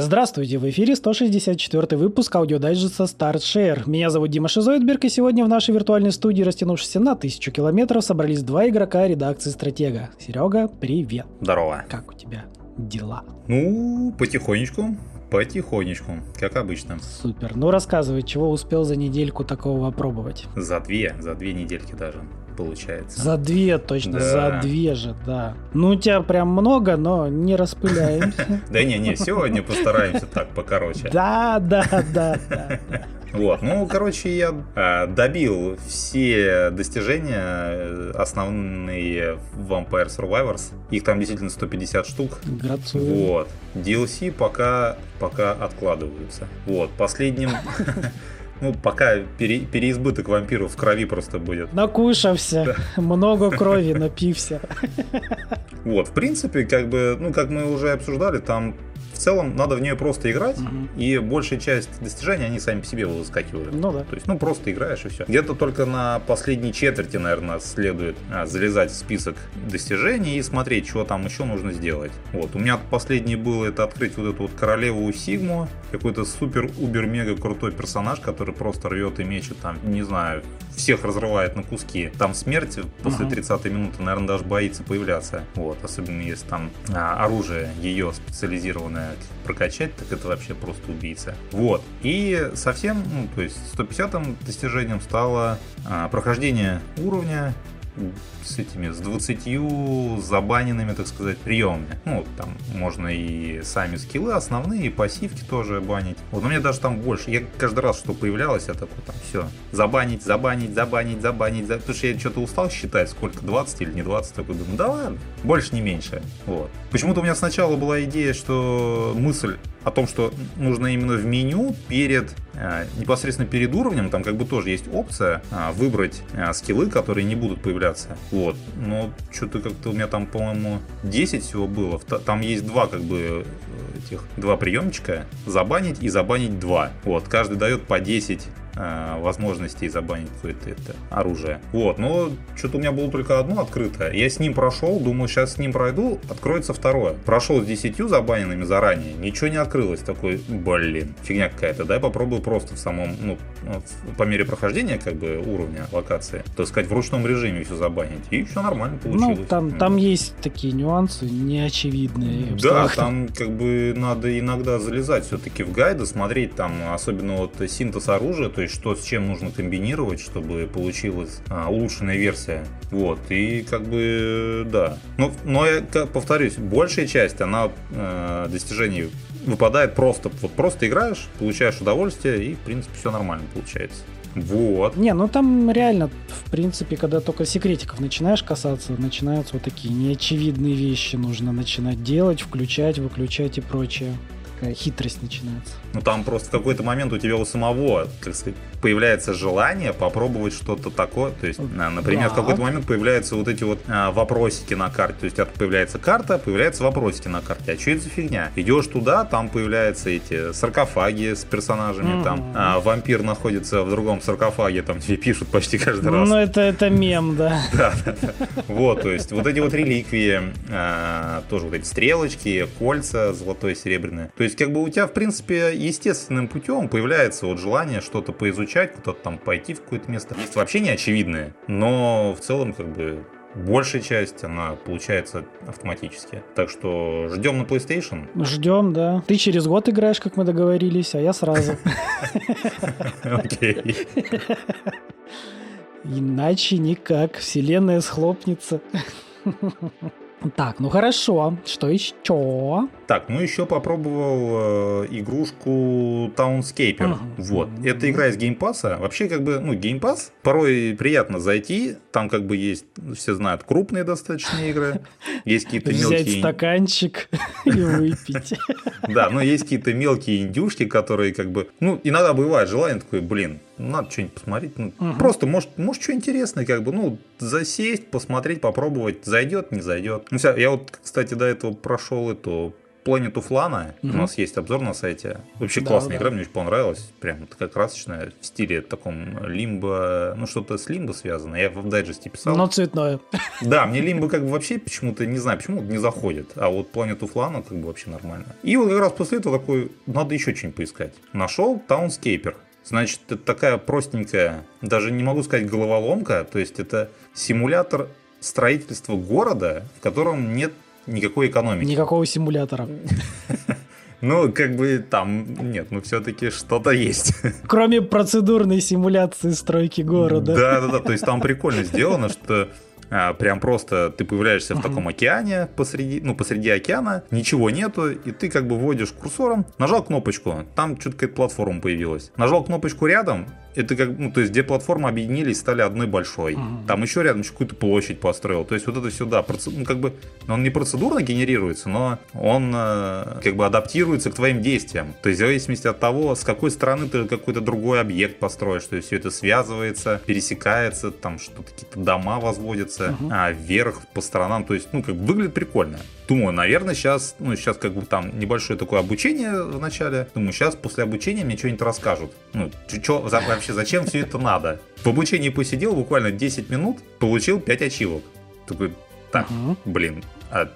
Здравствуйте, в эфире 164 выпуск аудиодайджеста StartShare. Меня зовут Дима Шизоидберг, и сегодня в нашей виртуальной студии, растянувшейся на тысячу километров, собрались два игрока редакции Стратега. Серега, привет. Здорово. Как у тебя дела? Ну, потихонечку, потихонечку, как обычно. Супер. Ну, рассказывай, чего успел за недельку такого опробовать? За две, за две недельки даже получается. За две, точно, Да. за две же, да. Ну, у тебя прям много, но не распыляемся. Да не, не, сегодня постараемся так покороче. Да, да, да, да. Вот, ну, короче, я э, добил все достижения э, основные в Vampire Survivors. Их там действительно 150 штук. Грацую. Вот. DLC пока, пока откладываются. Вот. Последним... Ну, пока пере- переизбыток вампиров в крови просто будет. Накушався, много крови, напився. Вот, в принципе, как бы, ну, как мы уже обсуждали, там в целом надо в нее просто играть, Мгм. и большая часть достижений, они сами по себе выскакивают. Ну да. То есть, ну, просто играешь и все. Где-то только на последней четверти, наверное, следует а, залезать в список достижений и смотреть, что там еще нужно сделать. Вот. У меня последнее было это открыть вот эту вот королеву Сигму, какой-то супер-убер-мега крутой персонаж, который просто рвет и мечет там, не знаю, всех разрывает на куски. Там смерть после Ага. 30 минуты, наверное, даже боится появляться. Вот. Особенно если там а, оружие ее специализированное прокачать, так это вообще просто убийца. Вот. И совсем, ну, то есть 150-м достижением стало а, прохождение уровня с этими, с 20 забаненными, так сказать, приемами. Ну, там можно и сами скиллы основные, и пассивки тоже банить. Вот, но мне даже там больше. Я каждый раз, что появлялось, я такой там, все, забанить, забанить, забанить, забанить, за- потому что я что-то устал считать, сколько, 20 или не 20, такой думаю, да ладно, больше не меньше. Вот. Почему-то у меня сначала была идея, что мысль о том, что нужно именно в меню перед непосредственно перед уровнем, там как бы тоже есть опция а, выбрать а, скиллы, которые не будут появляться. Вот. Но что-то как-то у меня там, по-моему, 10 всего было. Там есть два как бы э, этих два приемчика. Забанить и забанить два. Вот. Каждый дает по 10 э, возможностей забанить какое-то это оружие. Вот, но что-то у меня было только одно открытое. Я с ним прошел, думаю, сейчас с ним пройду, откроется второе. Прошел с 10 забаненными заранее, ничего не открылось. Такой, блин, фигня какая-то. Дай попробую просто в самом, ну, по мере прохождения как бы уровня локации, так сказать, в ручном режиме все забанить. И все нормально получилось. Ну, там, там есть такие нюансы неочевидные. я Да, там как бы надо иногда залезать все-таки в гайды, смотреть там, особенно вот синтез оружия, то есть что с чем нужно комбинировать, чтобы получилась а, улучшенная версия. Вот, и как бы, да. Но, но я повторюсь, большая часть, она э, достижений выпадает просто, вот просто играешь, получаешь удовольствие, и, в принципе, все нормально получается. Вот. Не, ну там реально, в принципе, когда только секретиков начинаешь касаться, начинаются вот такие неочевидные вещи. Нужно начинать делать, включать, выключать и прочее. Такая хитрость начинается. Ну там просто в какой-то момент у тебя у самого, так сказать, появляется желание попробовать что-то такое. То есть, например, Да. в какой-то момент появляются вот эти вот а, вопросики на карте. То есть, появляется карта, появляются вопросики на карте. А что это за фигня? Идешь туда, там появляются эти саркофаги с персонажами. Мгм. Там а, вампир находится в другом саркофаге, там тебе пишут почти каждый раз. Ну, это, это мем, да. Да, да, да. Вот, то есть вот эти вот реликвии, а, тоже вот эти стрелочки, кольца золотое, серебряное. То есть как бы у тебя, в принципе, естественным путем появляется вот желание что-то поизучать, куда-то там пойти в какое-то место. Есть вообще неочевидное, но в целом как бы большая часть, она получается автоматически. Так что ждем на PlayStation. Ждем, да. Ты через год играешь, как мы договорились, а я сразу. Окей. Иначе никак. Вселенная схлопнется. Так, ну хорошо. Что еще? Так, ну еще попробовал э, игрушку Townscaper. Мгм. Вот. Это игра из Game Pass а. Вообще, как бы, ну, Game Pass. Порой приятно зайти. Там, как бы, есть, все знают, крупные достаточно игры. Есть какие-то Взять мелкие... стаканчик и выпить. Да, но есть какие-то мелкие индюшки, которые, как бы... Ну, иногда бывает желание такое, блин, надо что-нибудь посмотреть. Ну, Мгм. Просто, может, может, что интересное, как бы, ну, засесть, посмотреть, попробовать. Зайдет, не зайдет. Ну, вся- я вот, кстати, до этого прошел эту Планету Флана. Угу. У нас есть обзор на сайте. Вообще да, классная да. игра, мне очень понравилась. Прям такая красочная, в стиле таком лимбо, ну что-то с лимбо связано. Я в дайджесте писал. Но цветное. Да, мне лимбо как бы вообще почему-то, не знаю, почему не заходит. А вот Планету Флана как бы вообще нормально. И вот как раз после этого такой, надо еще что-нибудь поискать. Нашел Таунскейпер. Значит, это такая простенькая, даже не могу сказать головоломка, то есть это симулятор строительства города, в котором нет никакой экономики. Никакого симулятора. Ну, как бы там, нет, ну все-таки что-то есть. Кроме процедурной симуляции стройки города. Да, да, да, то есть там прикольно сделано, что а, прям просто ты появляешься в таком океане посреди, ну, посреди океана, ничего нету, и ты как бы вводишь курсором, нажал кнопочку, там что-то какая-то платформа появилась. Нажал кнопочку рядом, это как, ну, то есть, где платформы объединились, стали одной большой. Mm-hmm. Там еще рядом какую-то площадь построил. То есть, вот это сюда, проц... ну, как бы, он не процедурно генерируется, но он э, как бы адаптируется к твоим действиям. То есть, в зависимости от того, с какой стороны ты какой-то другой объект построишь, то есть, все это связывается, пересекается, там что-то какие-то дома возводятся, mm-hmm. а вверх по сторонам. То есть, ну, как бы выглядит прикольно. Думаю, наверное, сейчас, ну, сейчас как бы там небольшое такое обучение в начале. Думаю, сейчас после обучения мне что-нибудь расскажут. Ну, что вообще, зачем все это надо? В обучении посидел буквально 10 минут, получил 5 ачивок. Такой, так, блин, а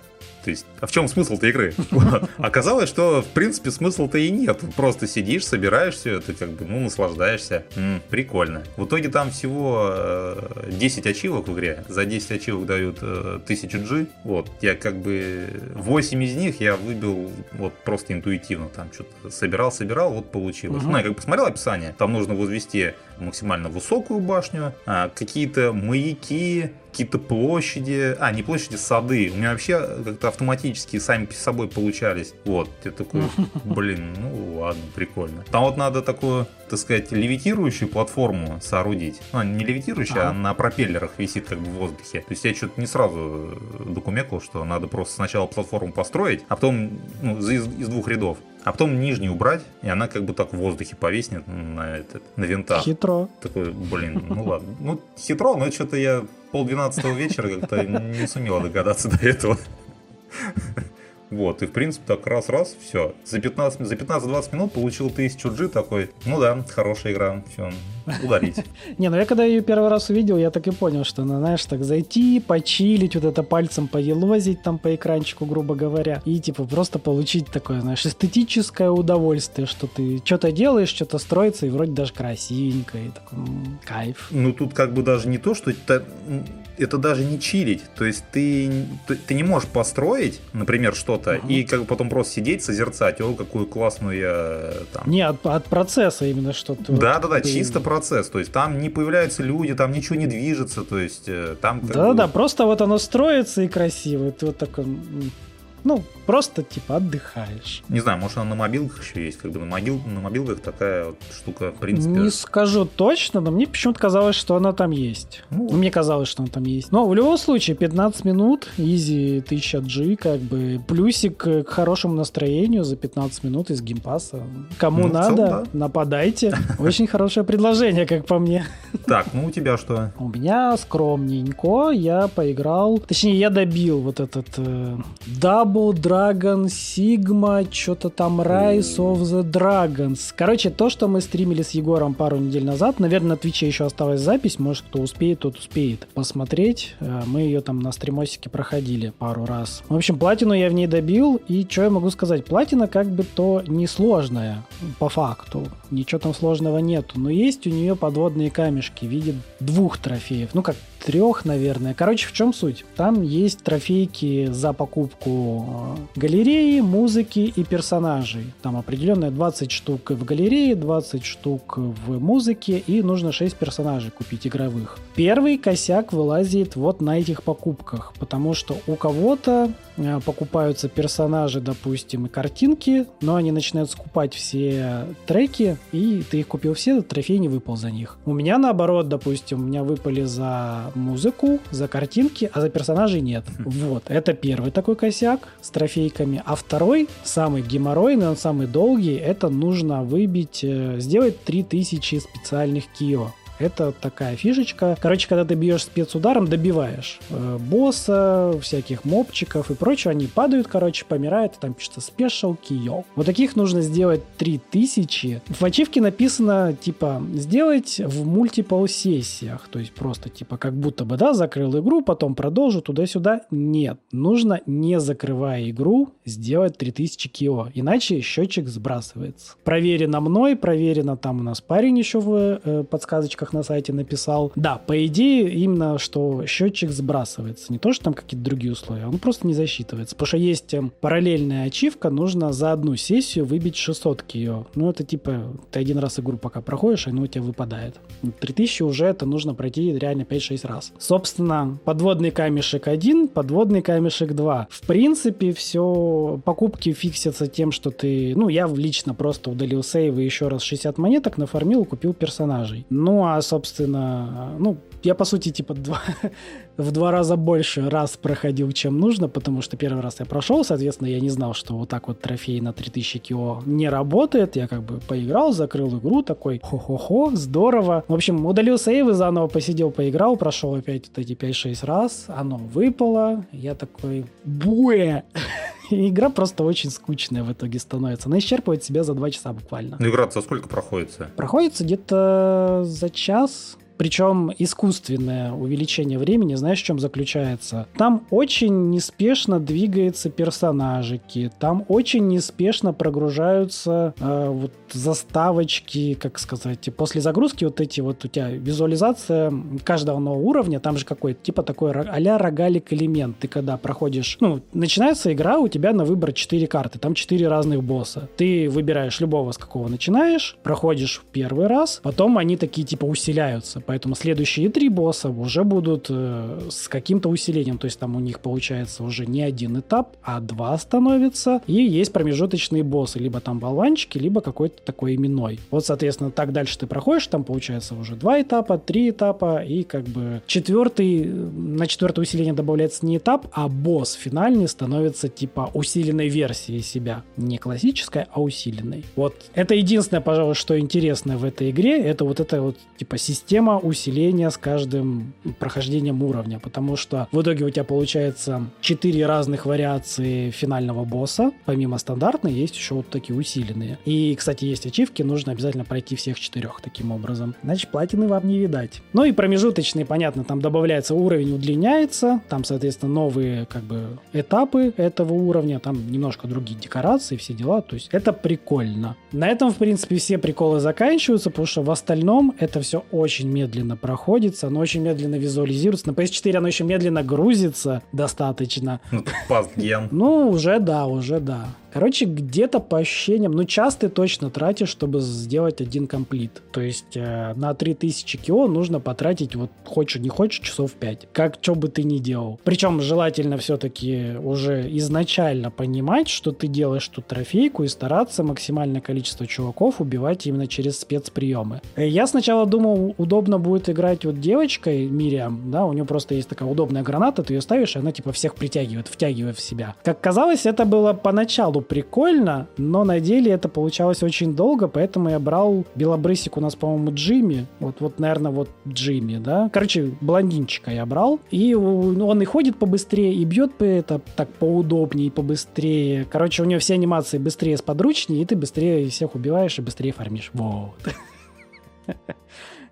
то есть, а в чем смысл-то игры? Оказалось, что в принципе смысла-то и нет. Просто сидишь, собираешь все это, как бы, ну, наслаждаешься. М-м, прикольно. В итоге там всего 10 э, ачивок в игре. За 10 ачивок дают э, 1000 G. Вот. Я как бы 8 из них я выбил вот просто интуитивно. Там что-то собирал, собирал, вот получилось. Угу. Ну, я как посмотрел описание. Там нужно возвести максимально высокую башню, а, какие-то маяки, какие-то площади, а, не площади, сады. У меня вообще как-то автоматически сами по собой получались. Вот, я такой, блин, ну ладно, прикольно. Там вот надо такую, так сказать, левитирующую платформу соорудить. Ну, не левитирующую, а на пропеллерах висит как бы в воздухе. То есть я что-то не сразу докумекал, что надо просто сначала платформу построить, а потом ну, из, из двух рядов а потом нижнюю убрать, и она как бы так в воздухе повиснет на, этот, на винтах. Хитро. Такой, блин, ну ладно. Ну, хитро, но что-то я пол двенадцатого вечера как-то не сумела догадаться до этого. Вот, и в принципе так раз-раз, все. За 15-20 за 15 минут получил 1000 G такой, ну да, хорошая игра, все, ударить. Не, ну я когда ее первый раз увидел, я так и понял, что, ну, знаешь, так зайти, почилить, вот это пальцем поелозить там по экранчику, грубо говоря, и типа просто получить такое, знаешь, эстетическое удовольствие, что ты что-то делаешь, что-то строится, и вроде даже красивенько, и такой, кайф. Ну тут как бы даже не то, что это даже не чилить. То есть ты, ты, ты не можешь построить, например, что-то, угу. и как потом просто сидеть, созерцать, о, какую классную я там. Не, от, от процесса именно что-то. Да, да, да, ты... чисто процесс. То есть там не появляются люди, там ничего не движется. То есть э, там. Да, бы... да, просто вот оно строится и красиво. Ты вот такой ну, просто типа отдыхаешь. Не знаю, может она на мобилках еще есть, как бы на, мобил, на мобилках такая вот штука, в принципе. Не скажу точно, но мне почему-то казалось, что она там есть. Ну, мне казалось, что она там есть. Но в любом случае, 15 минут, easy 1000G, как бы плюсик к хорошему настроению за 15 минут из Game Pass а. Кому ну, надо, целом, да. нападайте. Очень хорошее предложение, как по мне. Так, ну у тебя что? У меня скромненько, я поиграл, точнее, я добил вот этот э, даб Double Dragon Sigma, что-то там Rise of the Dragons. Короче, то, что мы стримили с Егором пару недель назад, наверное, на Twitch е еще осталась запись, может, кто успеет, тот успеет посмотреть. Э, мы ее там на стримосике проходили пару раз. В общем, платину я в ней добил, и что я могу сказать? Платина как бы то несложная, по факту. Ничего там сложного нету, но есть у нее подводные камешки в виде двух трофеев. Ну, как трех, наверное. Короче, в чем суть? Там есть трофейки за покупку э, галереи, музыки и персонажей. Там определенное 20 штук в галерее, 20 штук в музыке, и нужно 6 персонажей купить игровых. Первый косяк вылазит вот на этих покупках, потому что у кого-то э, покупаются персонажи, допустим, и картинки, но они начинают скупать все треки, и ты их купил все, трофей не выпал за них. У меня наоборот, допустим, у меня выпали за музыку, за картинки, а за персонажей нет. Вот, это первый такой косяк с трофейками. А второй, самый геморройный, он самый долгий, это нужно выбить, э, сделать 3000 специальных кио. Это такая фишечка. Короче, когда ты бьешь спецударом, добиваешь э, босса, всяких мобчиков и прочего, они падают, короче, помирают, там пишется спешл киё. Вот таких нужно сделать 3000. В ачивке написано, типа, сделать в мультипл сессиях, то есть просто, типа, как будто бы, да, закрыл игру, потом продолжу туда-сюда. Нет, нужно, не закрывая игру, сделать 3000 кио, иначе счетчик сбрасывается. Проверено мной, проверено там у нас парень еще в э, подсказочках на сайте написал. Да, по идее, именно что счетчик сбрасывается. Не то, что там какие-то другие условия, он просто не засчитывается. Потому что есть эм, параллельная ачивка, нужно за одну сессию выбить 600 кио. Ну, это типа, ты один раз игру пока проходишь, и оно у тебя выпадает. 3000 уже это нужно пройти реально 5-6 раз. Собственно, подводный камешек 1, подводный камешек 2. В принципе, все покупки фиксятся тем, что ты... Ну, я лично просто удалил сейвы еще раз 60 монеток, нафармил, купил персонажей. Ну, а, собственно, ну, я, по сути, типа, два, в два раза больше раз проходил, чем нужно, потому что первый раз я прошел, соответственно, я не знал, что вот так вот трофей на 3000 кио не работает. Я как бы поиграл, закрыл игру, такой хо-хо-хо, здорово. В общем, удалил сейвы, заново посидел, поиграл, прошел опять вот эти 5-6 раз, оно выпало, я такой, буэ! Игра просто очень скучная в итоге становится. Она исчерпывает себя за 2 часа буквально. Ну, игра за сколько проходится? Проходится где-то за час, причем искусственное увеличение времени, знаешь, в чем заключается? Там очень неспешно двигаются персонажики, там очень неспешно прогружаются э, вот заставочки, как сказать, после загрузки вот эти вот у тебя визуализация каждого нового уровня, там же какой-то типа такой а-ля рогалик элемент. Ты когда проходишь, ну, начинается игра, у тебя на выбор 4 карты, там 4 разных босса. Ты выбираешь любого, с какого начинаешь, проходишь первый раз, потом они такие типа усиляются. Поэтому следующие три босса уже будут э, с каким-то усилением. То есть там у них получается уже не один этап, а два становится. И есть промежуточные боссы. Либо там болванчики, либо какой-то такой именной. Вот, соответственно, так дальше ты проходишь. Там получается уже два этапа, три этапа. И как бы четвертый, на четвертое усиление добавляется не этап, а босс финальный становится типа усиленной версией себя. Не классической, а усиленной. Вот это единственное, пожалуй, что интересно в этой игре. Это вот эта вот типа система усиления с каждым прохождением уровня, потому что в итоге у тебя получается 4 разных вариации финального босса, помимо стандартной есть еще вот такие усиленные. И, кстати, есть ачивки, нужно обязательно пройти всех четырех таким образом. Значит, платины вам не видать. Ну и промежуточные, понятно, там добавляется уровень, удлиняется, там, соответственно, новые как бы этапы этого уровня, там немножко другие декорации, все дела, то есть это прикольно. На этом, в принципе, все приколы заканчиваются, потому что в остальном это все очень медленно проходится, оно очень медленно визуализируется. На PS4 оно еще медленно грузится достаточно. Ну, пастген. Ну, уже да, уже да. Короче, где-то по ощущениям, ну, час ты точно тратишь, чтобы сделать один комплит. То есть э, на 3000 кио нужно потратить, вот хочешь не хочешь, часов 5. Как, что бы ты ни делал. Причем желательно все-таки уже изначально понимать, что ты делаешь тут трофейку и стараться максимальное количество чуваков убивать именно через спецприемы. Э, я сначала думал, удобно будет играть вот девочкой Мириам, да, у нее просто есть такая удобная граната, ты ее ставишь, и она типа всех притягивает, втягивает в себя. Как казалось, это было поначалу прикольно, но на деле это получалось очень долго, поэтому я брал белобрысик у нас, по-моему, Джимми. Вот, вот, наверное, вот Джимми, да. Короче, блондинчика я брал. И ну, он и ходит побыстрее, и бьет по это так поудобнее, побыстрее. Короче, у него все анимации быстрее, сподручнее, и ты быстрее всех убиваешь и быстрее фармишь. Вот.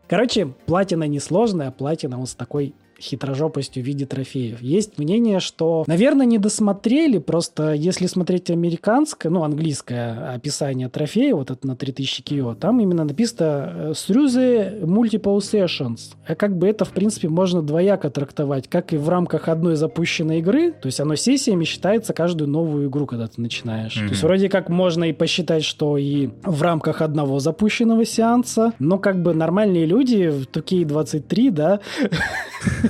Короче, платина несложная, платина вот с такой хитрожопостью в виде трофеев. Есть мнение, что, наверное, не досмотрели, просто если смотреть американское, ну, английское описание трофея, вот это на 3000 кио, там именно написано «Through the multiple sessions». А как бы это, в принципе, можно двояко трактовать, как и в рамках одной запущенной игры, то есть оно сессиями считается каждую новую игру, когда ты начинаешь. Mm-hmm. То есть вроде как можно и посчитать, что и в рамках одного запущенного сеанса, но как бы нормальные люди в 2K23, да,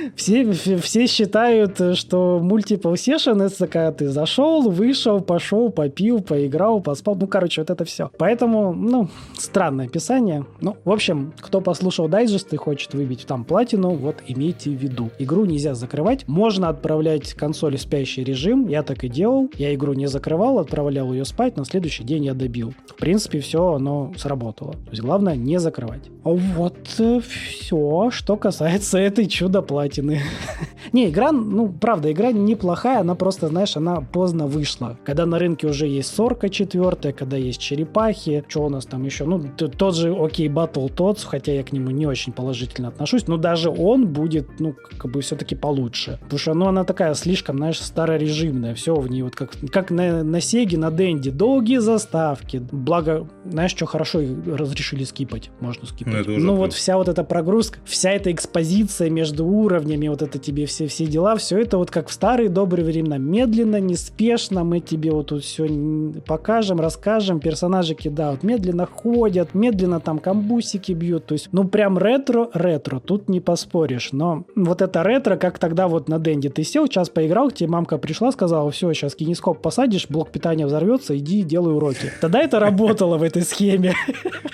все, все считают, что multiple session это когда ты зашел, вышел, пошел, попил, поиграл, поспал. Ну, короче, вот это все. Поэтому, ну, странное описание. Ну, в общем, кто послушал дайджест и хочет выбить там платину, вот имейте в виду. Игру нельзя закрывать. Можно отправлять консоль в спящий режим. Я так и делал. Я игру не закрывал, отправлял ее спать, на следующий день я добил. В принципе, все оно сработало. То есть главное не закрывать. Вот э, все, что касается этой чудо-платины. не, игра, ну, правда, игра неплохая, она просто, знаешь, она поздно вышла. Когда на рынке уже есть Сорка четвертая, когда есть Черепахи, что у нас там еще? Ну, тот же Окей Батл Tots, хотя я к нему не очень положительно отношусь, но даже он будет, ну, как бы все-таки получше. Потому что, ну, она такая слишком, знаешь, старорежимная. Все в ней вот как, как на, на Сеге, на Денде. Долгие заставки. Благо, знаешь, что хорошо разрешили скипать. Можно скипать. Ну, ну вот вся вот эта прогрузка, вся эта экспозиция между уровнями, вот это тебе все, все дела, все это вот как в старые добрые времена. Медленно, неспешно мы тебе вот тут все покажем, расскажем. Персонажики, да, медленно ходят, медленно там камбусики бьют. То есть, ну прям ретро-ретро, тут не поспоришь. Но вот это ретро, как тогда вот на Денде ты сел, час поиграл, тебе мамка пришла, сказала, все, сейчас кинескоп посадишь, блок питания взорвется, иди делай уроки. Тогда это работало в этой схеме.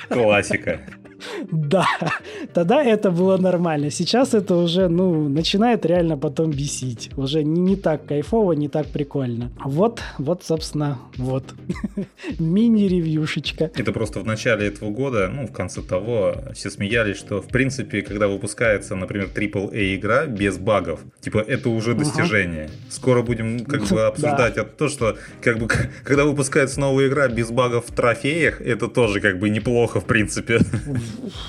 Классика. Да, тогда это было нормально. Сейчас это уже, ну, начинает реально потом бесить. Уже не, не так кайфово, не так прикольно. Вот, вот, собственно, вот. Мини-ревьюшечка. Это просто в начале этого года, ну, в конце того, все смеялись, что, в принципе, когда выпускается, например, AAA игра без багов, типа, это уже достижение. Ага. Скоро будем, как бы, обсуждать да. то, что, как бы, когда выпускается новая игра без багов в трофеях, это тоже, как бы, неплохо, в принципе.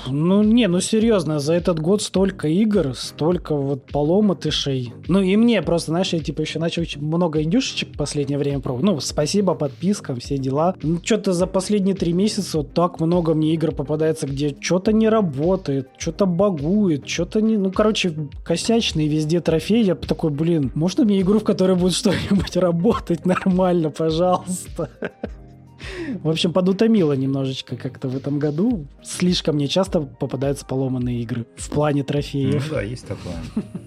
Ну, не, ну серьезно, за этот год столько игр, столько вот поломатышей. Ну, и мне просто, знаешь, я типа еще начал много индюшечек в последнее время пробовать. Ну, спасибо подпискам, все дела. Ну, что-то за последние три месяца вот так много мне игр попадается, где что-то не работает, что-то багует, что-то не... Ну, короче, косячные везде трофеи. Я такой, блин, можно мне игру, в которой будет что-нибудь работать нормально, пожалуйста? В общем, подутомило немножечко как-то в этом году. Слишком мне часто попадаются поломанные игры в плане трофеев. Ну да, есть такое.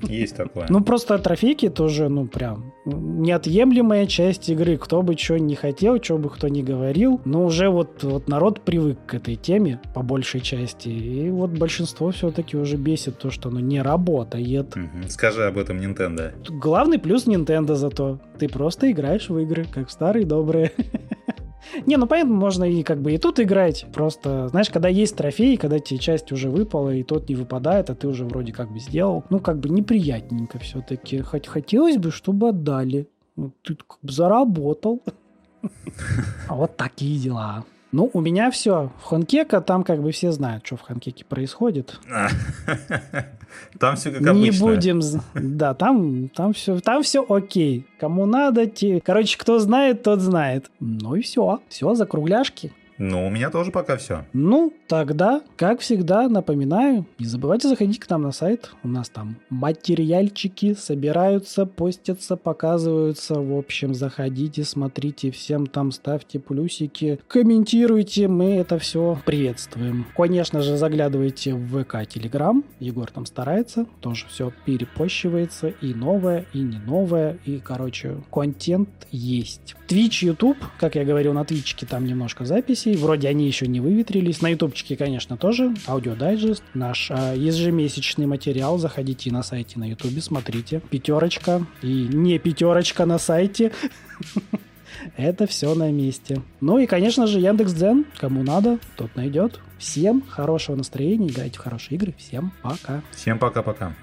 Есть такое. Ну просто трофейки тоже, ну прям неотъемлемая часть игры. Кто бы что не хотел, что бы кто ни говорил. Но уже вот, вот народ привык к этой теме по большей части. И вот большинство все-таки уже бесит то, что оно не работает. Скажи об этом Nintendo. Главный плюс Nintendo зато. Ты просто играешь в игры, как старые добрые. Не, ну понятно, можно и как бы и тут играть. Просто, знаешь, когда есть трофей, когда тебе часть уже выпала, и тот не выпадает, а ты уже вроде как бы сделал, ну как бы неприятненько все-таки. Хоть хотелось бы, чтобы отдали. Ну, ты как бы заработал. Вот такие дела. Ну, у меня все. В Хонкека там как бы все знают, что в Хонкеке происходит. Там все как обычно. Не будем... Да, там, там, все, там все окей. Кому надо, те... Короче, кто знает, тот знает. Ну и все. Все, закругляшки. Ну, у меня тоже пока все. Ну, тогда, как всегда, напоминаю, не забывайте заходить к нам на сайт. У нас там материальчики собираются, постятся, показываются. В общем, заходите, смотрите, всем там ставьте плюсики, комментируйте, мы это все приветствуем. Конечно же, заглядывайте в ВК, Телеграм. Егор там старается, тоже все перепощивается, и новое, и не новое, и, короче, контент есть. Twitch, YouTube, как я говорил, на Твичке там немножко записи версий. Вроде они еще не выветрились. На ютубчике, конечно, тоже. Аудиодайджест. Наш а, ежемесячный материал. Заходите на сайте на ютубе, смотрите. Пятерочка. И не пятерочка на сайте. Это все на месте. Ну и, конечно же, Яндекс.Дзен. Кому надо, тот найдет. Всем хорошего настроения, играйте в хорошие игры. Всем пока. Всем пока-пока.